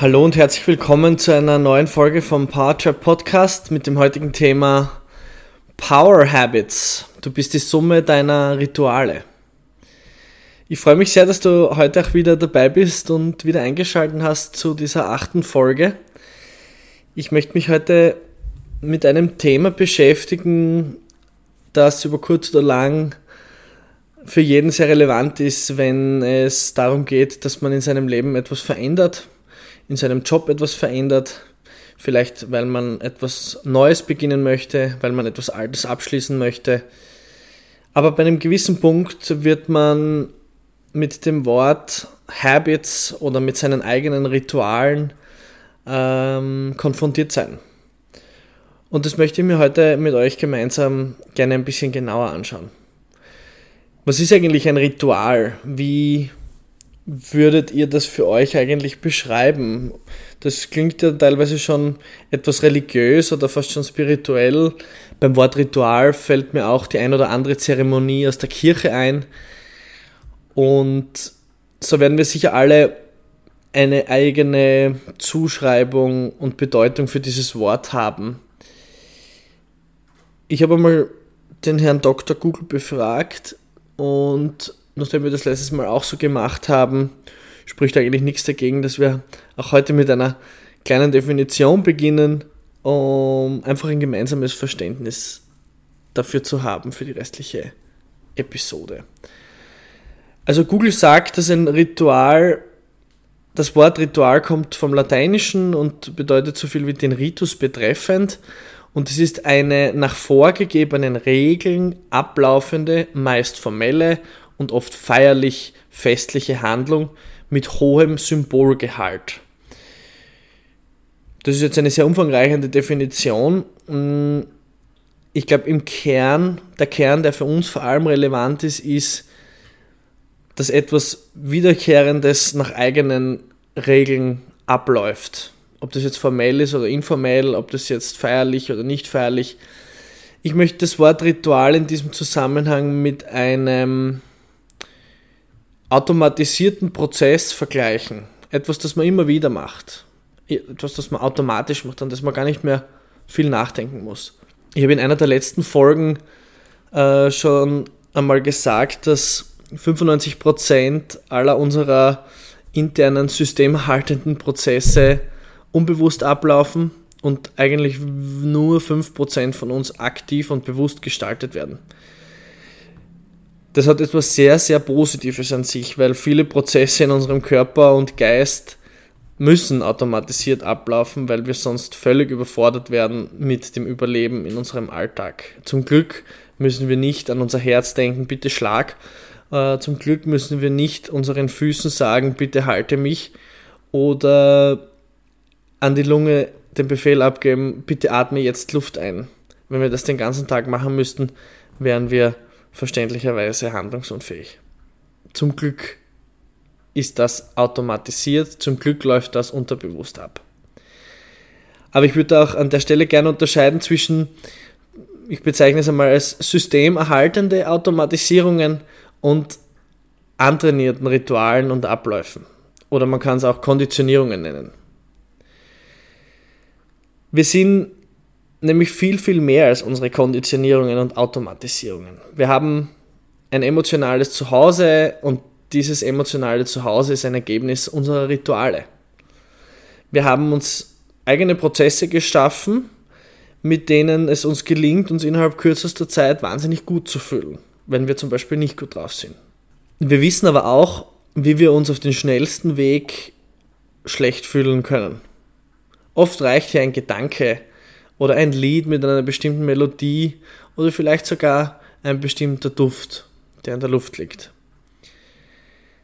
Hallo und herzlich willkommen zu einer neuen Folge vom Powertrap Podcast mit dem heutigen Thema Power Habits. Du bist die Summe deiner Rituale. Ich freue mich sehr, dass du heute auch wieder dabei bist und wieder eingeschaltet hast zu dieser achten Folge. Ich möchte mich heute mit einem Thema beschäftigen, das über kurz oder lang für jeden sehr relevant ist, wenn es darum geht, dass man in seinem Leben etwas verändert in seinem Job etwas verändert, vielleicht weil man etwas Neues beginnen möchte, weil man etwas Altes abschließen möchte. Aber bei einem gewissen Punkt wird man mit dem Wort Habits oder mit seinen eigenen Ritualen ähm, konfrontiert sein. Und das möchte ich mir heute mit euch gemeinsam gerne ein bisschen genauer anschauen. Was ist eigentlich ein Ritual? Wie würdet ihr das für euch eigentlich beschreiben? Das klingt ja teilweise schon etwas religiös oder fast schon spirituell. Beim Wort Ritual fällt mir auch die ein oder andere Zeremonie aus der Kirche ein. Und so werden wir sicher alle eine eigene Zuschreibung und Bedeutung für dieses Wort haben. Ich habe einmal den Herrn Dr. Google befragt und nachdem wir das letztes Mal auch so gemacht haben, spricht eigentlich nichts dagegen, dass wir auch heute mit einer kleinen Definition beginnen, um einfach ein gemeinsames Verständnis dafür zu haben für die restliche Episode. Also Google sagt, dass ein Ritual, das Wort Ritual kommt vom Lateinischen und bedeutet so viel wie den Ritus betreffend und es ist eine nach vorgegebenen Regeln ablaufende, meist formelle und oft feierlich festliche Handlung mit hohem Symbolgehalt. Das ist jetzt eine sehr umfangreiche Definition. Ich glaube, im Kern, der Kern, der für uns vor allem relevant ist, ist, dass etwas Wiederkehrendes nach eigenen Regeln abläuft. Ob das jetzt formell ist oder informell, ob das jetzt feierlich oder nicht feierlich. Ich möchte das Wort Ritual in diesem Zusammenhang mit einem automatisierten Prozess vergleichen. Etwas, das man immer wieder macht. Etwas, das man automatisch macht, an das man gar nicht mehr viel nachdenken muss. Ich habe in einer der letzten Folgen äh, schon einmal gesagt, dass 95% aller unserer internen systemerhaltenden Prozesse unbewusst ablaufen und eigentlich nur 5% von uns aktiv und bewusst gestaltet werden das hat etwas sehr, sehr Positives an sich, weil viele Prozesse in unserem Körper und Geist müssen automatisiert ablaufen, weil wir sonst völlig überfordert werden mit dem Überleben in unserem Alltag. Zum Glück müssen wir nicht an unser Herz denken, bitte schlag. Äh, zum Glück müssen wir nicht unseren Füßen sagen, bitte halte mich. Oder an die Lunge den Befehl abgeben, bitte atme jetzt Luft ein. Wenn wir das den ganzen Tag machen müssten, wären wir verständlicherweise handlungsunfähig. Zum Glück ist das automatisiert, zum Glück läuft das unterbewusst ab. Aber ich würde auch an der Stelle gerne unterscheiden zwischen, ich bezeichne es einmal als systemerhaltende Automatisierungen und antrainierten Ritualen und Abläufen. Oder man kann es auch Konditionierungen nennen. Wir sind nämlich viel, viel mehr als unsere Konditionierungen und Automatisierungen. Wir haben ein emotionales Zuhause und dieses emotionale Zuhause ist ein Ergebnis unserer Rituale. Wir haben uns eigene Prozesse geschaffen, mit denen es uns gelingt, uns innerhalb kürzester Zeit wahnsinnig gut zu fühlen, wenn wir zum Beispiel nicht gut drauf sind. Wir wissen aber auch, wie wir uns auf den schnellsten Weg schlecht fühlen können. Oft reicht hier ein Gedanke, oder ein Lied mit einer bestimmten Melodie oder vielleicht sogar ein bestimmter Duft, der in der Luft liegt.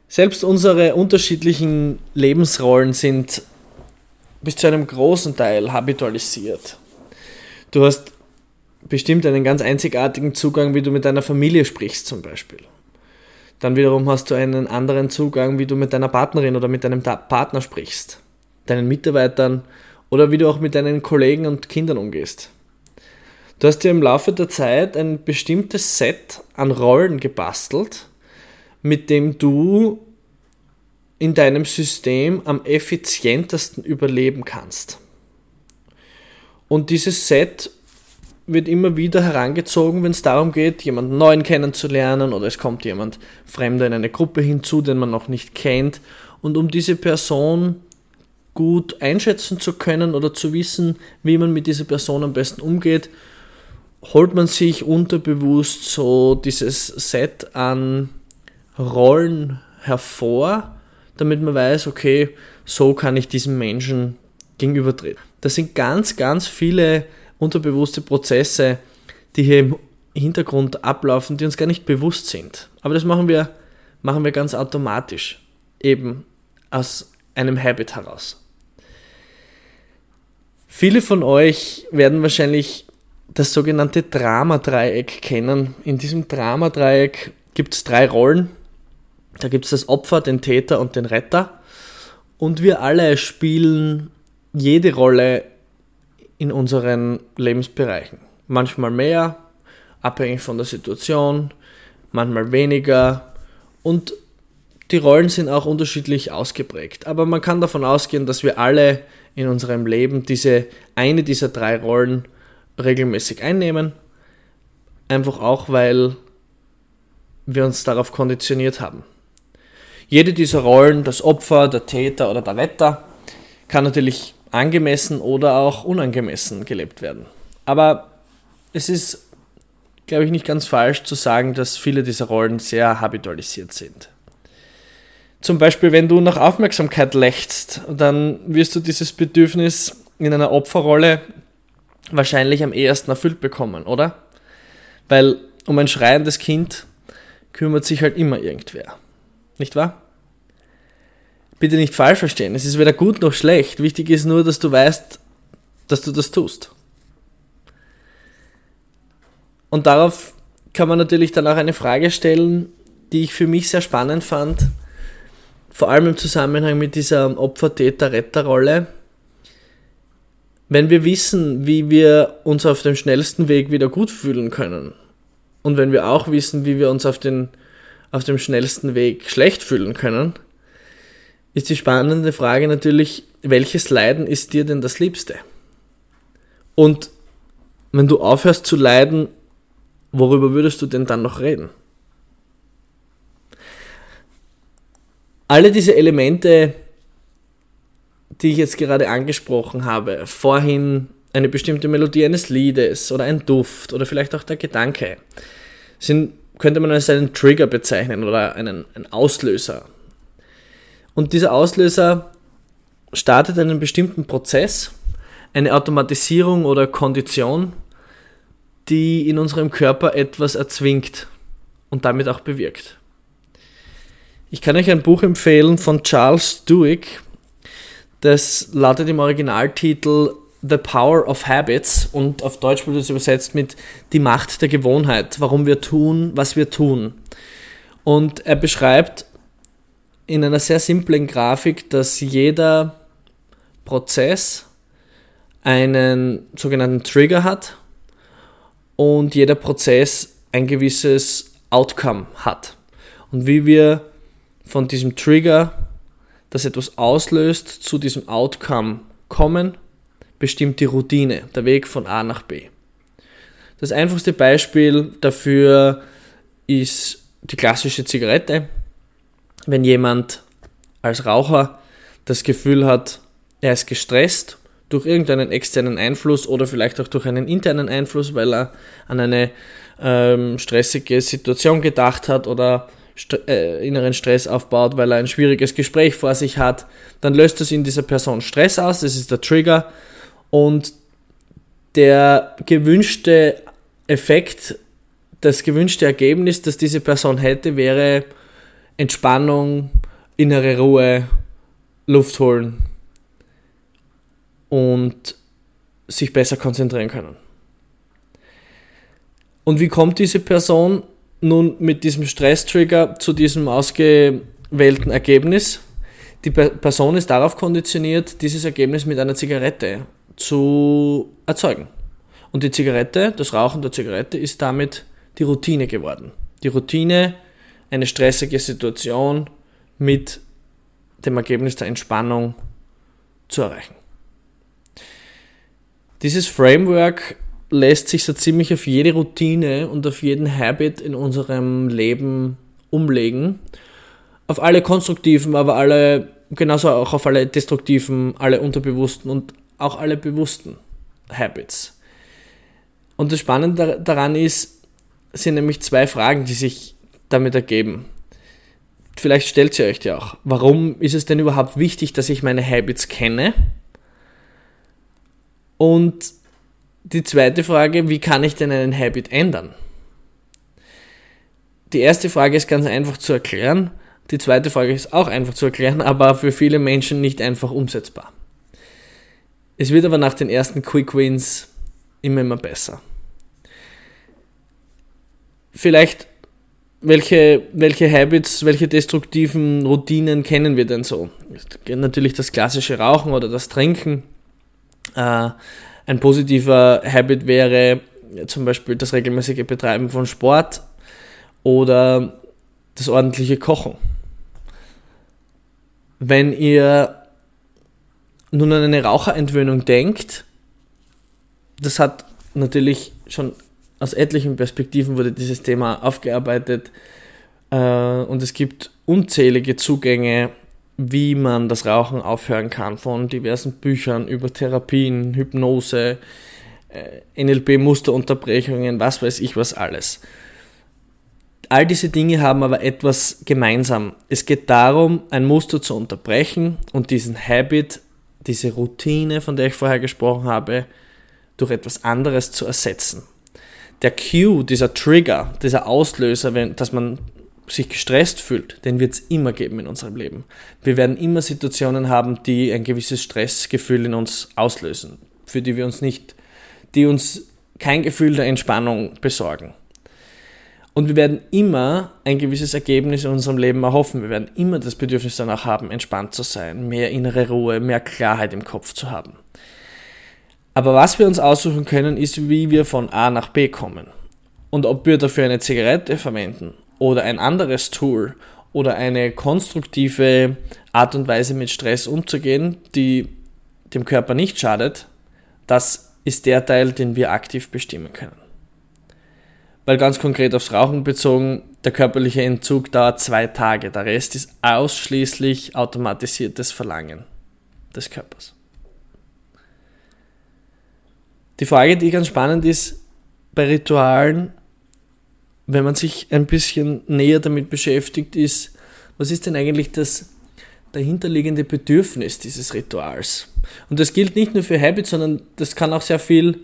Selbst unsere unterschiedlichen Lebensrollen sind bis zu einem großen Teil habitualisiert. Du hast bestimmt einen ganz einzigartigen Zugang, wie du mit deiner Familie sprichst zum Beispiel. Dann wiederum hast du einen anderen Zugang, wie du mit deiner Partnerin oder mit deinem Partner sprichst, deinen Mitarbeitern oder wie du auch mit deinen Kollegen und Kindern umgehst. Du hast dir im Laufe der Zeit ein bestimmtes Set an Rollen gebastelt, mit dem du in deinem System am effizientesten überleben kannst. Und dieses Set wird immer wieder herangezogen, wenn es darum geht, jemanden neuen kennenzulernen oder es kommt jemand Fremder in eine Gruppe hinzu, den man noch nicht kennt. Und um diese Person gut einschätzen zu können oder zu wissen, wie man mit dieser Person am besten umgeht, holt man sich unterbewusst so dieses Set an Rollen hervor, damit man weiß, okay, so kann ich diesem Menschen gegenübertreten. Das sind ganz, ganz viele unterbewusste Prozesse, die hier im Hintergrund ablaufen, die uns gar nicht bewusst sind. Aber das machen wir, machen wir ganz automatisch, eben aus einem Habit heraus. Viele von euch werden wahrscheinlich das sogenannte Dramadreieck kennen. In diesem Dramadreieck gibt es drei Rollen. Da gibt es das Opfer, den Täter und den Retter. Und wir alle spielen jede Rolle in unseren Lebensbereichen. Manchmal mehr, abhängig von der Situation, manchmal weniger und die Rollen sind auch unterschiedlich ausgeprägt. Aber man kann davon ausgehen, dass wir alle in unserem Leben diese eine dieser drei Rollen regelmäßig einnehmen. Einfach auch, weil wir uns darauf konditioniert haben. Jede dieser Rollen, das Opfer, der Täter oder der Retter, kann natürlich angemessen oder auch unangemessen gelebt werden. Aber es ist, glaube ich, nicht ganz falsch zu sagen, dass viele dieser Rollen sehr habitualisiert sind. Zum Beispiel, wenn du nach Aufmerksamkeit lechzt, dann wirst du dieses Bedürfnis in einer Opferrolle wahrscheinlich am ehesten erfüllt bekommen, oder? Weil um ein schreiendes Kind kümmert sich halt immer irgendwer. Nicht wahr? bitte nicht falsch verstehen. Es ist weder gut noch schlecht. Wichtig ist nur, dass du weißt, dass du das tust. Und darauf kann man natürlich dann auch eine Frage stellen, die ich für mich sehr spannend fand, vor allem im Zusammenhang mit dieser Opfer-Täter-Retter-Rolle. Wenn wir wissen, wie wir uns auf dem schnellsten Weg wieder gut fühlen können und wenn wir auch wissen, wie wir uns auf, den, auf dem schnellsten Weg schlecht fühlen können, ist die spannende Frage natürlich, welches Leiden ist dir denn das Liebste? Und wenn du aufhörst zu leiden, worüber würdest du denn dann noch reden? Alle diese Elemente, die ich jetzt gerade angesprochen habe, vorhin eine bestimmte Melodie eines Liedes oder ein Duft oder vielleicht auch der Gedanke, sind, könnte man als einen Trigger bezeichnen oder einen, einen Auslöser. Und dieser Auslöser startet einen bestimmten Prozess, eine Automatisierung oder Kondition, die in unserem Körper etwas erzwingt und damit auch bewirkt. Ich kann euch ein Buch empfehlen von Charles Duhigg. Das lautet im Originaltitel The Power of Habits und auf Deutsch wurde es übersetzt mit Die Macht der Gewohnheit, warum wir tun, was wir tun. Und er beschreibt in einer sehr simplen Grafik, dass jeder Prozess einen sogenannten Trigger hat und jeder Prozess ein gewisses Outcome hat. Und wie wir von diesem Trigger, das etwas auslöst, zu diesem Outcome kommen, bestimmt die Routine, der Weg von A nach B. Das einfachste Beispiel dafür ist die klassische Zigarette wenn jemand als Raucher das Gefühl hat, er ist gestresst durch irgendeinen externen Einfluss oder vielleicht auch durch einen internen Einfluss, weil er an eine ähm, stressige Situation gedacht hat oder st äh, inneren Stress aufbaut, weil er ein schwieriges Gespräch vor sich hat, dann löst das in dieser Person Stress aus, das ist der Trigger und der gewünschte Effekt, das gewünschte Ergebnis, das diese Person hätte, wäre Entspannung, innere Ruhe, Luft holen und sich besser konzentrieren können. Und wie kommt diese Person nun mit diesem Stresstrigger zu diesem ausgewählten Ergebnis? Die Person ist darauf konditioniert, dieses Ergebnis mit einer Zigarette zu erzeugen. Und die Zigarette, das Rauchen der Zigarette, ist damit die Routine geworden. Die Routine, eine stressige Situation mit dem Ergebnis der Entspannung zu erreichen. Dieses Framework lässt sich so ziemlich auf jede Routine und auf jeden Habit in unserem Leben umlegen. Auf alle konstruktiven, aber alle, genauso auch auf alle destruktiven, alle unterbewussten und auch alle bewussten Habits. Und das Spannende daran ist, sind nämlich zwei Fragen, die sich damit ergeben. Vielleicht stellt ihr euch die auch. Warum ist es denn überhaupt wichtig, dass ich meine Habits kenne? Und die zweite Frage, wie kann ich denn einen Habit ändern? Die erste Frage ist ganz einfach zu erklären. Die zweite Frage ist auch einfach zu erklären, aber für viele Menschen nicht einfach umsetzbar. Es wird aber nach den ersten Quick Wins immer, immer besser. Vielleicht, welche, welche Habits, welche destruktiven Routinen kennen wir denn so? Natürlich das klassische Rauchen oder das Trinken äh, ein positiver Habit wäre zum Beispiel das regelmäßige Betreiben von Sport oder das ordentliche Kochen. Wenn ihr nun an eine Raucherentwöhnung denkt, das hat natürlich schon aus etlichen Perspektiven wurde dieses Thema aufgearbeitet äh, und es gibt unzählige Zugänge wie man das Rauchen aufhören kann, von diversen Büchern über Therapien, Hypnose, äh, NLP-Musterunterbrechungen, was weiß ich was alles. All diese Dinge haben aber etwas gemeinsam. Es geht darum, ein Muster zu unterbrechen und diesen Habit, diese Routine, von der ich vorher gesprochen habe, durch etwas anderes zu ersetzen. Der Cue, dieser Trigger, dieser Auslöser, wenn, dass man sich gestresst fühlt, den wird es immer geben in unserem Leben. Wir werden immer Situationen haben, die ein gewisses Stressgefühl in uns auslösen, für die wir uns nicht, die uns kein Gefühl der Entspannung besorgen. Und wir werden immer ein gewisses Ergebnis in unserem Leben erhoffen. Wir werden immer das Bedürfnis danach haben, entspannt zu sein, mehr innere Ruhe, mehr Klarheit im Kopf zu haben. Aber was wir uns aussuchen können, ist, wie wir von A nach B kommen. Und ob wir dafür eine Zigarette verwenden oder ein anderes Tool oder eine konstruktive Art und Weise mit Stress umzugehen, die dem Körper nicht schadet, das ist der Teil, den wir aktiv bestimmen können. Weil ganz konkret aufs Rauchen bezogen, der körperliche Entzug dauert zwei Tage. Der Rest ist ausschließlich automatisiertes Verlangen des Körpers. Die Frage, die ganz spannend ist bei Ritualen, wenn man sich ein bisschen näher damit beschäftigt, ist, was ist denn eigentlich das dahinterliegende Bedürfnis dieses Rituals? Und das gilt nicht nur für Habits, sondern das kann auch sehr viel,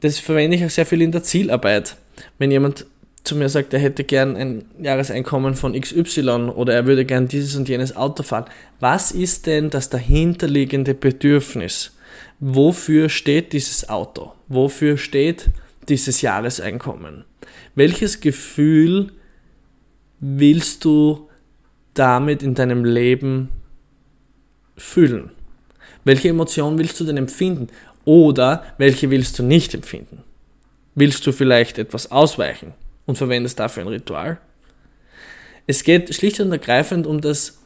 das verwende ich auch sehr viel in der Zielarbeit. Wenn jemand zu mir sagt, er hätte gern ein Jahreseinkommen von XY oder er würde gern dieses und jenes Auto fahren. Was ist denn das dahinterliegende Bedürfnis? Wofür steht dieses Auto? Wofür steht dieses Jahreseinkommen? Welches Gefühl willst du damit in deinem Leben fühlen? Welche Emotion willst du denn empfinden? Oder welche willst du nicht empfinden? Willst du vielleicht etwas ausweichen und verwendest dafür ein Ritual? Es geht schlicht und ergreifend um das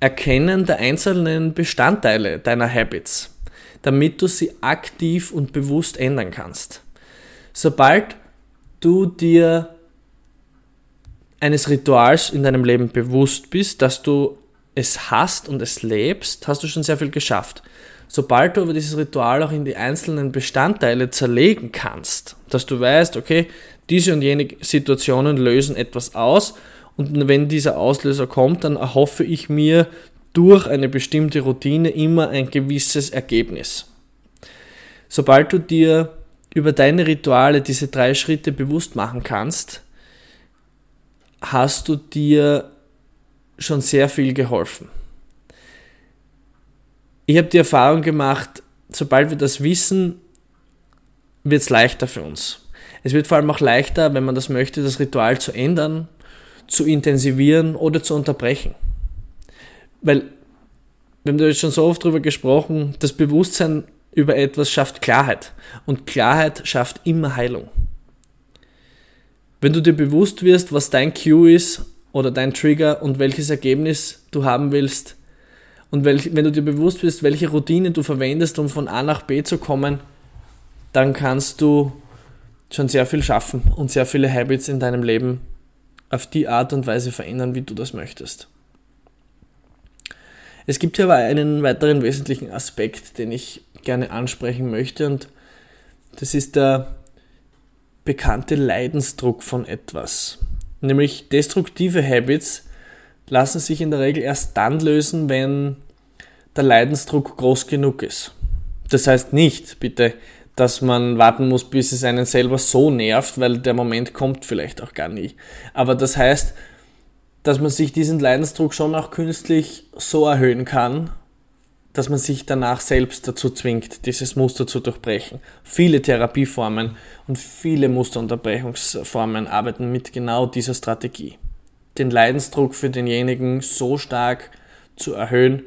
Erkennen der einzelnen Bestandteile deiner Habits, damit du sie aktiv und bewusst ändern kannst. Sobald du dir eines Rituals in deinem Leben bewusst bist, dass du es hast und es lebst, hast du schon sehr viel geschafft. Sobald du aber dieses Ritual auch in die einzelnen Bestandteile zerlegen kannst, dass du weißt, okay, diese und jene Situationen lösen etwas aus und wenn dieser Auslöser kommt, dann erhoffe ich mir durch eine bestimmte Routine immer ein gewisses Ergebnis. Sobald du dir über deine Rituale diese drei Schritte bewusst machen kannst, hast du dir schon sehr viel geholfen. Ich habe die Erfahrung gemacht, sobald wir das wissen, wird es leichter für uns. Es wird vor allem auch leichter, wenn man das möchte, das Ritual zu ändern, zu intensivieren oder zu unterbrechen. Weil, wir haben da jetzt schon so oft drüber gesprochen, das Bewusstsein über etwas schafft Klarheit. Und Klarheit schafft immer Heilung. Wenn du dir bewusst wirst, was dein Cue ist oder dein Trigger und welches Ergebnis du haben willst, und welch, wenn du dir bewusst wirst, welche Routine du verwendest, um von A nach B zu kommen, dann kannst du schon sehr viel schaffen und sehr viele Habits in deinem Leben auf die Art und Weise verändern, wie du das möchtest. Es gibt hier aber einen weiteren wesentlichen Aspekt, den ich gerne ansprechen möchte und das ist der bekannte Leidensdruck von etwas. Nämlich destruktive Habits lassen sich in der Regel erst dann lösen, wenn der Leidensdruck groß genug ist. Das heißt nicht, bitte, dass man warten muss, bis es einen selber so nervt, weil der Moment kommt vielleicht auch gar nie. Aber das heißt, dass man sich diesen Leidensdruck schon auch künstlich so erhöhen kann, dass man sich danach selbst dazu zwingt, dieses Muster zu durchbrechen. Viele Therapieformen und viele Musterunterbrechungsformen arbeiten mit genau dieser Strategie den Leidensdruck für denjenigen so stark zu erhöhen,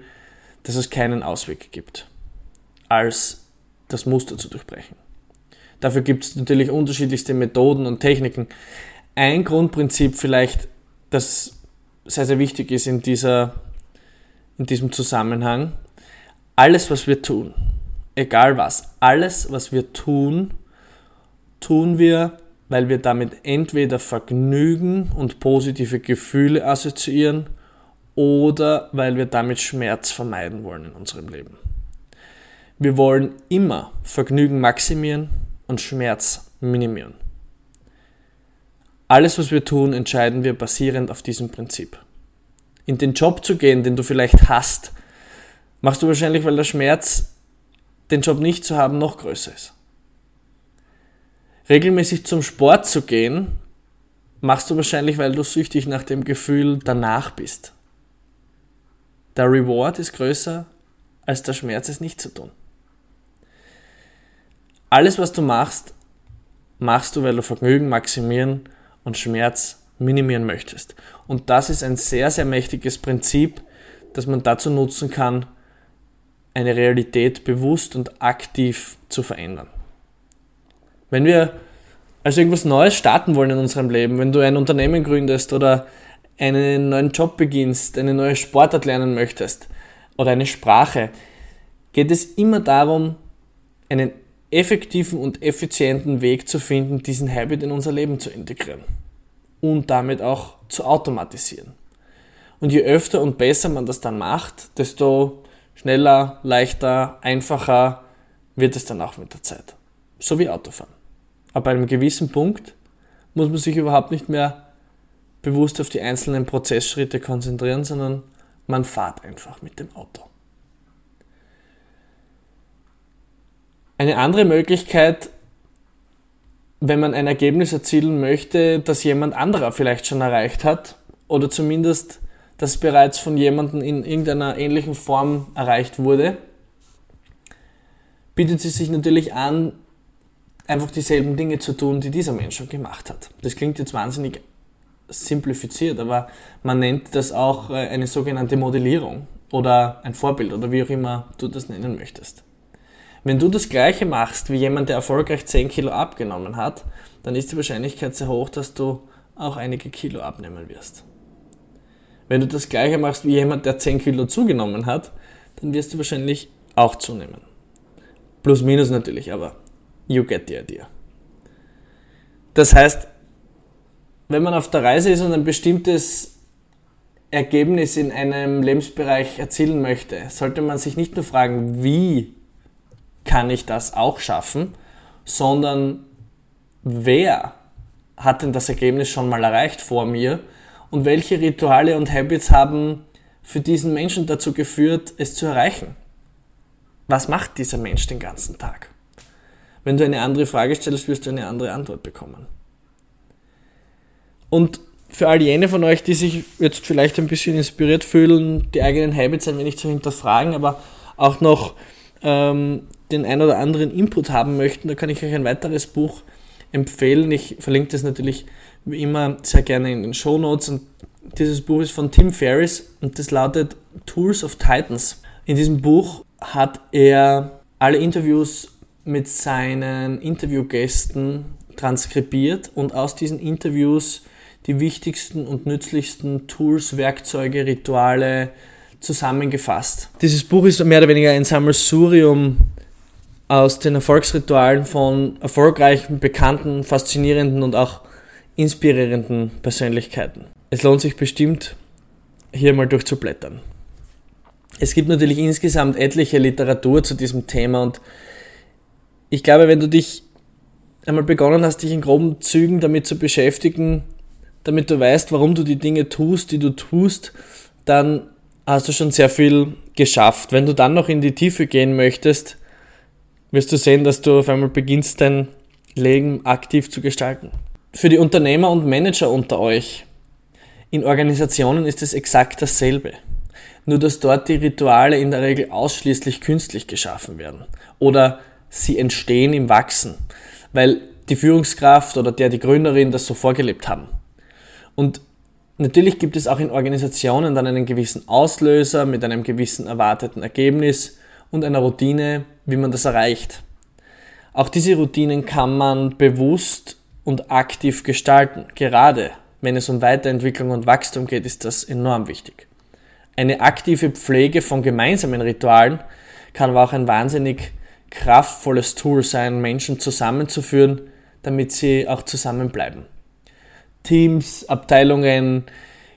dass es keinen Ausweg gibt, als das Muster zu durchbrechen. Dafür gibt es natürlich unterschiedlichste Methoden und Techniken. Ein Grundprinzip vielleicht, das sehr, sehr wichtig ist in, dieser, in diesem Zusammenhang, alles, was wir tun, egal was, alles, was wir tun, tun wir weil wir damit entweder Vergnügen und positive Gefühle assoziieren oder weil wir damit Schmerz vermeiden wollen in unserem Leben. Wir wollen immer Vergnügen maximieren und Schmerz minimieren. Alles, was wir tun, entscheiden wir basierend auf diesem Prinzip. In den Job zu gehen, den du vielleicht hast, machst du wahrscheinlich, weil der Schmerz, den Job nicht zu haben, noch größer ist regelmäßig zum Sport zu gehen, machst du wahrscheinlich, weil du süchtig nach dem Gefühl danach bist. Der Reward ist größer als der Schmerz, es nicht zu tun. Alles, was du machst, machst du, weil du Vergnügen maximieren und Schmerz minimieren möchtest. Und das ist ein sehr, sehr mächtiges Prinzip, das man dazu nutzen kann, eine Realität bewusst und aktiv zu verändern. Wenn wir also irgendwas Neues starten wollen in unserem Leben, wenn du ein Unternehmen gründest oder einen neuen Job beginnst, eine neue Sportart lernen möchtest oder eine Sprache, geht es immer darum, einen effektiven und effizienten Weg zu finden, diesen Habit in unser Leben zu integrieren und damit auch zu automatisieren. Und je öfter und besser man das dann macht, desto schneller, leichter, einfacher wird es dann auch mit der Zeit. So wie Autofahren. Aber bei einem gewissen Punkt muss man sich überhaupt nicht mehr bewusst auf die einzelnen Prozessschritte konzentrieren, sondern man fährt einfach mit dem Auto. Eine andere Möglichkeit, wenn man ein Ergebnis erzielen möchte, das jemand anderer vielleicht schon erreicht hat oder zumindest das bereits von jemandem in irgendeiner ähnlichen Form erreicht wurde, bietet es sich natürlich an, einfach dieselben Dinge zu tun, die dieser Mensch schon gemacht hat. Das klingt jetzt wahnsinnig simplifiziert, aber man nennt das auch äh, eine sogenannte Modellierung oder ein Vorbild oder wie auch immer du das nennen möchtest. Wenn du das gleiche machst wie jemand, der erfolgreich 10 Kilo abgenommen hat, dann ist die Wahrscheinlichkeit sehr hoch, dass du auch einige Kilo abnehmen wirst. Wenn du das gleiche machst wie jemand, der 10 Kilo zugenommen hat, dann wirst du wahrscheinlich auch zunehmen. Plus minus natürlich, aber You get the idea. Das heißt, wenn man auf der Reise ist und ein bestimmtes Ergebnis in einem Lebensbereich erzielen möchte, sollte man sich nicht nur fragen, wie kann ich das auch schaffen, sondern wer hat denn das Ergebnis schon mal erreicht vor mir und welche Rituale und Habits haben für diesen Menschen dazu geführt, es zu erreichen? Was macht dieser Mensch den ganzen Tag? Wenn du eine andere Frage stellst, wirst du eine andere Antwort bekommen. Und für all jene von euch, die sich jetzt vielleicht ein bisschen inspiriert fühlen, die eigenen Habits ein wenig zu hinterfragen, aber auch noch ähm, den ein oder anderen Input haben möchten, da kann ich euch ein weiteres Buch empfehlen. Ich verlinke das natürlich wie immer sehr gerne in den Show Notes. Und dieses Buch ist von Tim Ferriss und das lautet Tools of Titans. In diesem Buch hat er alle Interviews mit seinen Interviewgästen transkribiert und aus diesen Interviews die wichtigsten und nützlichsten Tools, Werkzeuge, Rituale zusammengefasst. Dieses Buch ist mehr oder weniger ein Sammelsurium aus den Erfolgsritualen von erfolgreichen, bekannten, faszinierenden und auch inspirierenden Persönlichkeiten. Es lohnt sich bestimmt, hier mal durchzublättern. Es gibt natürlich insgesamt etliche Literatur zu diesem Thema und ich glaube, wenn du dich einmal begonnen hast, dich in groben Zügen damit zu beschäftigen, damit du weißt, warum du die Dinge tust, die du tust, dann hast du schon sehr viel geschafft. Wenn du dann noch in die Tiefe gehen möchtest, wirst du sehen, dass du auf einmal beginnst, dein Leben aktiv zu gestalten. Für die Unternehmer und Manager unter euch, in Organisationen ist es exakt dasselbe. Nur dass dort die Rituale in der Regel ausschließlich künstlich geschaffen werden oder sie entstehen im Wachsen, weil die Führungskraft oder der die Gründerin das so vorgelebt haben. Und natürlich gibt es auch in Organisationen dann einen gewissen Auslöser mit einem gewissen erwarteten Ergebnis und einer Routine, wie man das erreicht. Auch diese Routinen kann man bewusst und aktiv gestalten. Gerade wenn es um Weiterentwicklung und Wachstum geht, ist das enorm wichtig. Eine aktive Pflege von gemeinsamen Ritualen kann aber auch ein wahnsinnig kraftvolles Tool sein, Menschen zusammenzuführen, damit sie auch zusammenbleiben. Teams, Abteilungen,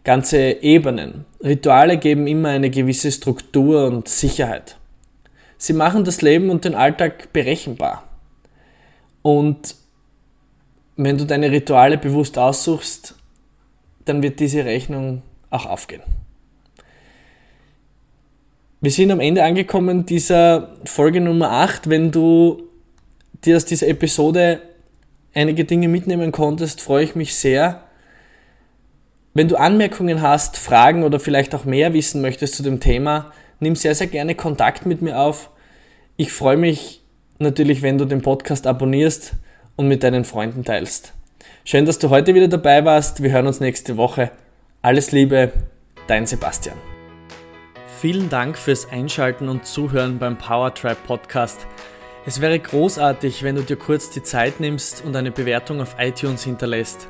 ganze Ebenen. Rituale geben immer eine gewisse Struktur und Sicherheit. Sie machen das Leben und den Alltag berechenbar. Und wenn du deine Rituale bewusst aussuchst, dann wird diese Rechnung auch aufgehen. Wir sind am Ende angekommen dieser Folge Nummer 8. Wenn du dir aus dieser Episode einige Dinge mitnehmen konntest, freue ich mich sehr. Wenn du Anmerkungen hast, Fragen oder vielleicht auch mehr wissen möchtest zu dem Thema, nimm sehr, sehr gerne Kontakt mit mir auf. Ich freue mich natürlich, wenn du den Podcast abonnierst und mit deinen Freunden teilst. Schön, dass du heute wieder dabei warst. Wir hören uns nächste Woche. Alles Liebe, dein Sebastian. Vielen Dank fürs Einschalten und Zuhören beim Powertribe Podcast. Es wäre großartig, wenn du dir kurz die Zeit nimmst und eine Bewertung auf iTunes hinterlässt.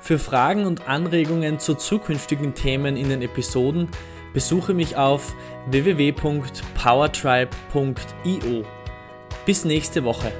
Für Fragen und Anregungen zu zukünftigen Themen in den Episoden besuche mich auf www.powertribe.io. Bis nächste Woche.